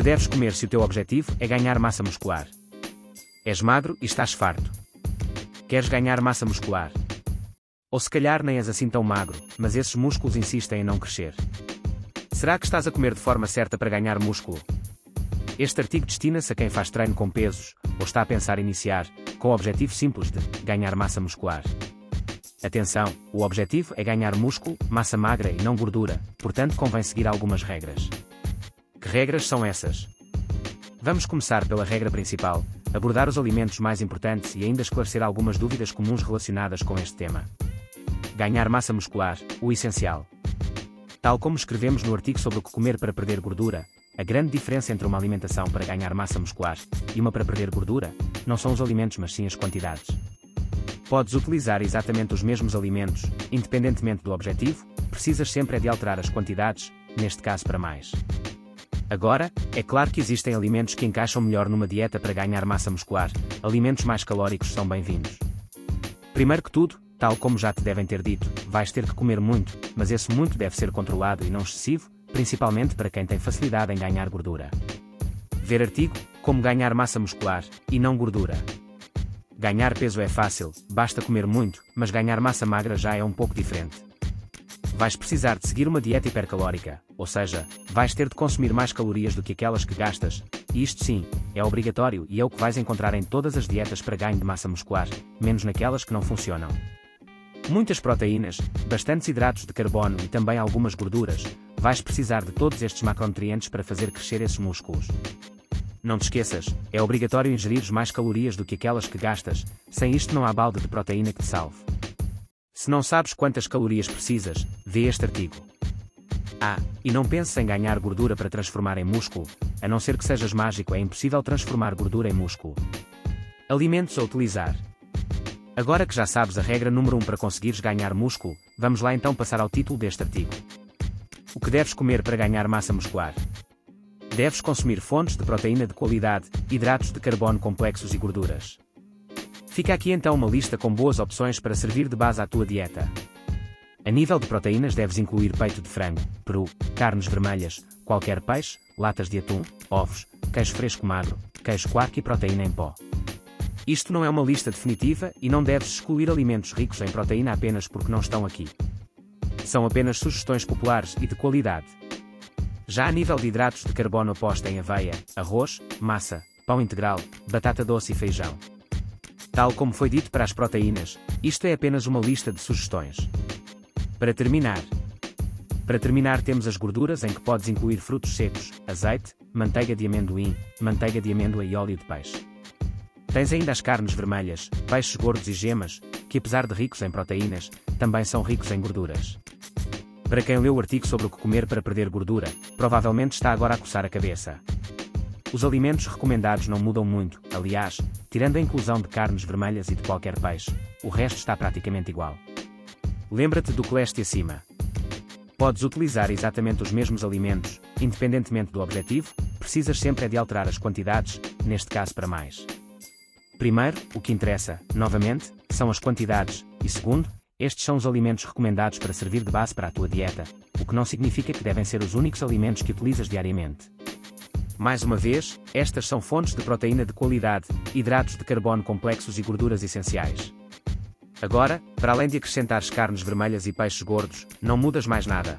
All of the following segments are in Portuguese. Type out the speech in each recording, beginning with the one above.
que deves comer se o teu objetivo é ganhar massa muscular? És magro e estás farto. Queres ganhar massa muscular? Ou se calhar nem és assim tão magro, mas esses músculos insistem em não crescer. Será que estás a comer de forma certa para ganhar músculo? Este artigo destina-se a quem faz treino com pesos, ou está a pensar iniciar, com o objetivo simples de ganhar massa muscular. Atenção, o objetivo é ganhar músculo, massa magra e não gordura, portanto convém seguir algumas regras. Regras são essas? Vamos começar pela regra principal, abordar os alimentos mais importantes e ainda esclarecer algumas dúvidas comuns relacionadas com este tema. Ganhar massa muscular, o essencial. Tal como escrevemos no artigo sobre o que comer para perder gordura, a grande diferença entre uma alimentação para ganhar massa muscular e uma para perder gordura não são os alimentos mas sim as quantidades. Podes utilizar exatamente os mesmos alimentos, independentemente do objetivo, precisas sempre é de alterar as quantidades, neste caso para mais. Agora, é claro que existem alimentos que encaixam melhor numa dieta para ganhar massa muscular, alimentos mais calóricos são bem-vindos. Primeiro que tudo, tal como já te devem ter dito, vais ter que comer muito, mas esse muito deve ser controlado e não excessivo, principalmente para quem tem facilidade em ganhar gordura. Ver artigo: Como ganhar massa muscular, e não gordura. Ganhar peso é fácil, basta comer muito, mas ganhar massa magra já é um pouco diferente vais precisar de seguir uma dieta hipercalórica, ou seja, vais ter de consumir mais calorias do que aquelas que gastas, e isto sim, é obrigatório e é o que vais encontrar em todas as dietas para ganho de massa muscular, menos naquelas que não funcionam. Muitas proteínas, bastantes hidratos de carbono e também algumas gorduras, vais precisar de todos estes macronutrientes para fazer crescer esses músculos. Não te esqueças, é obrigatório ingerir mais calorias do que aquelas que gastas, sem isto não há balde de proteína que te salve. Se não sabes quantas calorias precisas, vê este artigo. Ah, e não penses em ganhar gordura para transformar em músculo, a não ser que sejas mágico, é impossível transformar gordura em músculo. Alimentos a utilizar. Agora que já sabes a regra número 1 para conseguires ganhar músculo, vamos lá então passar ao título deste artigo. O que deves comer para ganhar massa muscular? Deves consumir fontes de proteína de qualidade, hidratos de carbono complexos e gorduras. Fica aqui então uma lista com boas opções para servir de base à tua dieta. A nível de proteínas deves incluir peito de frango, peru, carnes vermelhas, qualquer peixe, latas de atum, ovos, queijo fresco magro, queijo quark e proteína em pó. Isto não é uma lista definitiva e não deves excluir alimentos ricos em proteína apenas porque não estão aqui. São apenas sugestões populares e de qualidade. Já a nível de hidratos de carbono aposta em aveia, arroz, massa, pão integral, batata doce e feijão. Tal como foi dito para as proteínas, isto é apenas uma lista de sugestões. Para terminar, para terminar temos as gorduras em que podes incluir frutos secos, azeite, manteiga de amendoim, manteiga de amêndoa e óleo de peixe. Tens ainda as carnes vermelhas, peixes gordos e gemas, que apesar de ricos em proteínas, também são ricos em gorduras. Para quem leu o artigo sobre o que comer para perder gordura, provavelmente está agora a coçar a cabeça. Os alimentos recomendados não mudam muito, aliás, tirando a inclusão de carnes vermelhas e de qualquer peixe, o resto está praticamente igual. Lembra-te do que leste acima. Podes utilizar exatamente os mesmos alimentos, independentemente do objetivo, precisas sempre é de alterar as quantidades, neste caso para mais. Primeiro, o que interessa, novamente, são as quantidades, e segundo, estes são os alimentos recomendados para servir de base para a tua dieta, o que não significa que devem ser os únicos alimentos que utilizas diariamente. Mais uma vez, estas são fontes de proteína de qualidade, hidratos de carbono complexos e gorduras essenciais. Agora, para além de acrescentares carnes vermelhas e peixes gordos, não mudas mais nada.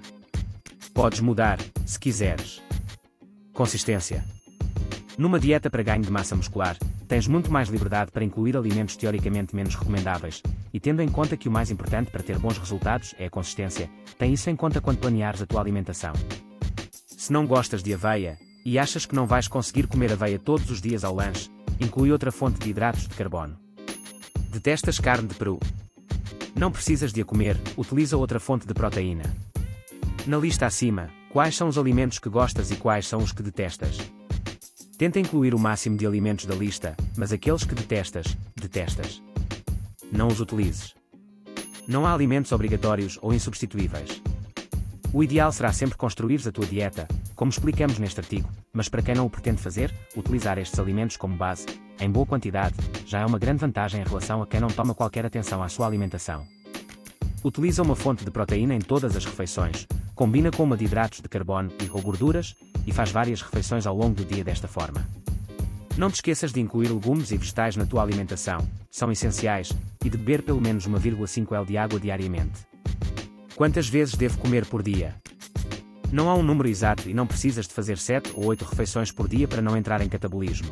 Podes mudar, se quiseres. Consistência. Numa dieta para ganho de massa muscular, tens muito mais liberdade para incluir alimentos teoricamente menos recomendáveis, e tendo em conta que o mais importante para ter bons resultados é a consistência, tem isso em conta quando planeares a tua alimentação. Se não gostas de aveia, e achas que não vais conseguir comer aveia todos os dias ao lanche, inclui outra fonte de hidratos de carbono. Detestas carne de peru? Não precisas de a comer, utiliza outra fonte de proteína. Na lista acima, quais são os alimentos que gostas e quais são os que detestas? Tenta incluir o máximo de alimentos da lista, mas aqueles que detestas, detestas. Não os utilizes. Não há alimentos obrigatórios ou insubstituíveis. O ideal será sempre construir a tua dieta, como explicamos neste artigo, mas para quem não o pretende fazer, utilizar estes alimentos como base, em boa quantidade, já é uma grande vantagem em relação a quem não toma qualquer atenção à sua alimentação. Utiliza uma fonte de proteína em todas as refeições, combina com uma de hidratos de carbono e ou gorduras, e faz várias refeições ao longo do dia desta forma. Não te esqueças de incluir legumes e vegetais na tua alimentação, são essenciais, e de beber pelo menos 1,5 L de água diariamente. Quantas vezes devo comer por dia? Não há um número exato e não precisas de fazer 7 ou 8 refeições por dia para não entrar em catabolismo.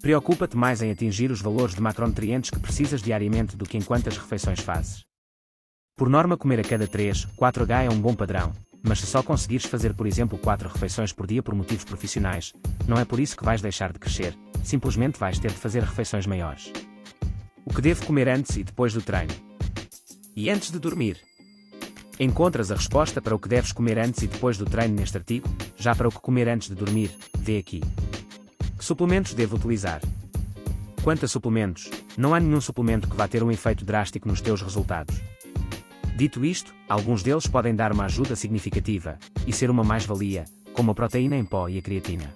Preocupa-te mais em atingir os valores de macronutrientes que precisas diariamente do que em quantas refeições fazes. Por norma, comer a cada 3, 4H é um bom padrão, mas se só conseguires fazer, por exemplo, 4 refeições por dia por motivos profissionais, não é por isso que vais deixar de crescer, simplesmente vais ter de fazer refeições maiores. O que devo comer antes e depois do treino? E antes de dormir? Encontras a resposta para o que deves comer antes e depois do treino neste artigo, já para o que comer antes de dormir, vê aqui. Que suplementos devo utilizar? Quanto a suplementos, não há nenhum suplemento que vá ter um efeito drástico nos teus resultados. Dito isto, alguns deles podem dar uma ajuda significativa e ser uma mais-valia, como a proteína em pó e a creatina.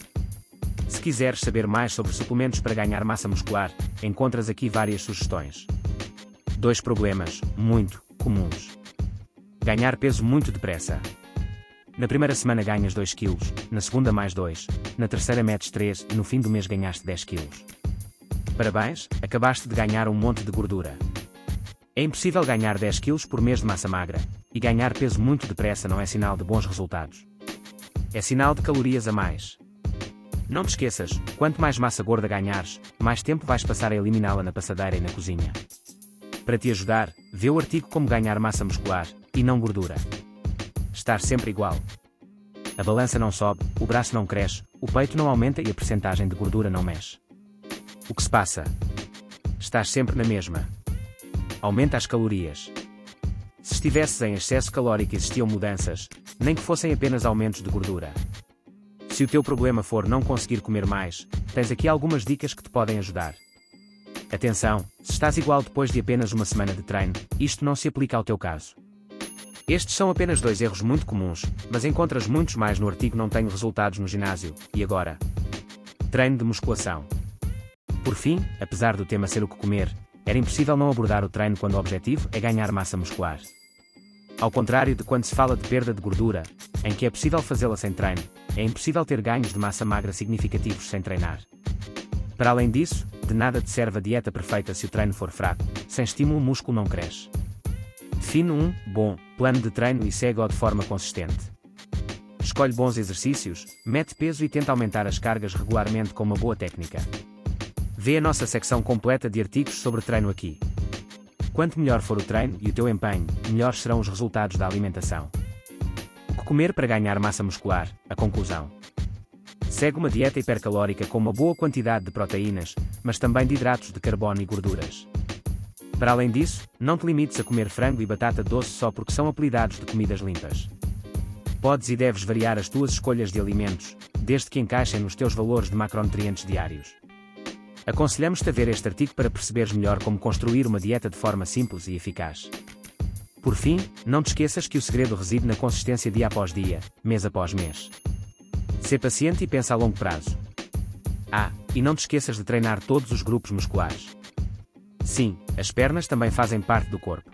Se quiseres saber mais sobre suplementos para ganhar massa muscular, encontras aqui várias sugestões. Dois problemas, muito comuns. Ganhar peso muito depressa. Na primeira semana ganhas 2 kg, na segunda mais 2, na terceira metes 3 e no fim do mês ganhaste 10 kg. Parabéns, acabaste de ganhar um monte de gordura. É impossível ganhar 10 kg por mês de massa magra, e ganhar peso muito depressa não é sinal de bons resultados. É sinal de calorias a mais. Não te esqueças, quanto mais massa gorda ganhares, mais tempo vais passar a eliminá-la na passadeira e na cozinha. Para te ajudar, vê o artigo Como ganhar massa muscular, e não gordura. Estar sempre igual. A balança não sobe, o braço não cresce, o peito não aumenta e a percentagem de gordura não mexe. O que se passa? Estás sempre na mesma aumenta as calorias. Se estivesses em excesso calórico existiam mudanças, nem que fossem apenas aumentos de gordura. Se o teu problema for não conseguir comer mais, tens aqui algumas dicas que te podem ajudar. Atenção, se estás igual depois de apenas uma semana de treino, isto não se aplica ao teu caso. Estes são apenas dois erros muito comuns, mas encontras muitos mais no artigo Não Tenho Resultados no Ginásio, e agora? Treino de musculação. Por fim, apesar do tema ser o que comer, era impossível não abordar o treino quando o objetivo é ganhar massa muscular. Ao contrário de quando se fala de perda de gordura, em que é possível fazê-la sem treino, é impossível ter ganhos de massa magra significativos sem treinar. Para além disso, de nada te serve a dieta perfeita se o treino for fraco, sem estímulo o músculo não cresce. Define um bom plano de treino e segue-o de forma consistente. Escolhe bons exercícios, mete peso e tenta aumentar as cargas regularmente com uma boa técnica. Vê a nossa secção completa de artigos sobre treino aqui. Quanto melhor for o treino e o teu empenho, melhores serão os resultados da alimentação. O que comer para ganhar massa muscular? A conclusão. Segue uma dieta hipercalórica com uma boa quantidade de proteínas, mas também de hidratos de carbono e gorduras. Para além disso, não te limites a comer frango e batata doce só porque são apelidados de comidas limpas. Podes e deves variar as tuas escolhas de alimentos, desde que encaixem nos teus valores de macronutrientes diários. Aconselhamos-te a ver este artigo para perceberes melhor como construir uma dieta de forma simples e eficaz. Por fim, não te esqueças que o segredo reside na consistência dia após dia, mês após mês. Ser paciente e pensa a longo prazo. Ah, e não te esqueças de treinar todos os grupos musculares. Sim, as pernas também fazem parte do corpo.